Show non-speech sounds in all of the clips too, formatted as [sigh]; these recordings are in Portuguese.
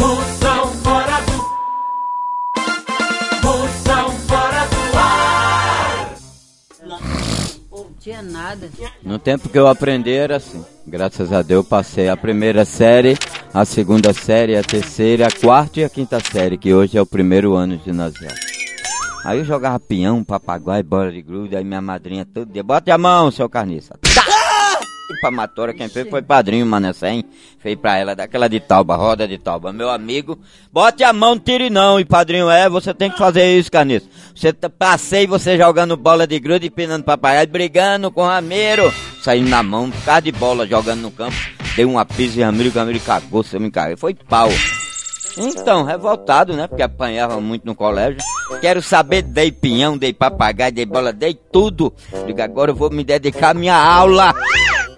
Moção fora do. Moção fora do ar. Tinha nada. No tempo que eu aprendi era assim. Graças a Deus passei a primeira série, a segunda série, a terceira, a quarta e a quinta série, que hoje é o primeiro ano de ginasial. Aí eu jogava peão, papagaio, bola de gruda, aí minha madrinha todo dia, bota a mão, seu carniça. Pra matora, quem fez foi padrinho Manecém. Fez pra ela daquela de tauba, roda de tauba. Meu amigo, bote a mão, tire não. E padrinho, é, você tem que fazer isso, carniça. Você tá- passei você jogando bola de gruda e pinando papagaio, brigando com o rameiro. Saindo na mão, por causa de bola, jogando no campo. Dei uma pisa e Ramiro, o Ramiro cagou, você me caguei. Foi pau. Então, revoltado, né? Porque apanhava muito no colégio. Quero saber, dei pinhão, dei papagaio, dei bola, dei tudo. Digo, agora eu vou me dedicar à minha aula.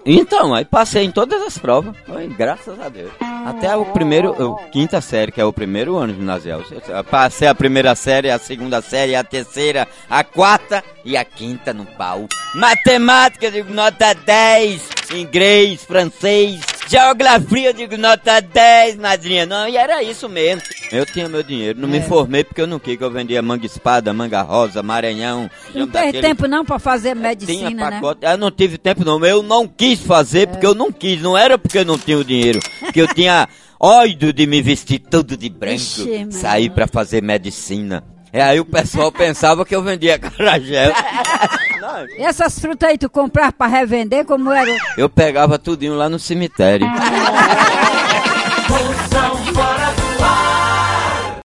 Então, aí passei em todas as provas. Foi, graças a Deus. Até o primeiro, o quinta série, que é o primeiro ano ginasial. Passei a primeira série, a segunda série, a terceira, a quarta e a quinta no pau. Matemática, digo nota 10. Inglês, francês, geografia, eu digo nota 10, madrinha. Não, e era isso mesmo. Eu tinha meu dinheiro, não me formei porque eu não quis que eu vendia manga espada, manga rosa, maranhão. Não teve daquele- tempo não pra fazer medicina, tinha né? pacote. Eu não tive tempo não, eu não quis fazer porque eu não quis, não era porque eu não tinha o dinheiro, porque eu tinha ódio de me vestir tudo de branco, Ixi, sair pra fazer medicina. E aí o pessoal pensava que eu vendia carajé. E [laughs] essas frutas aí tu comprava pra revender, como era? eu pegava tudinho lá no cemitério. [laughs]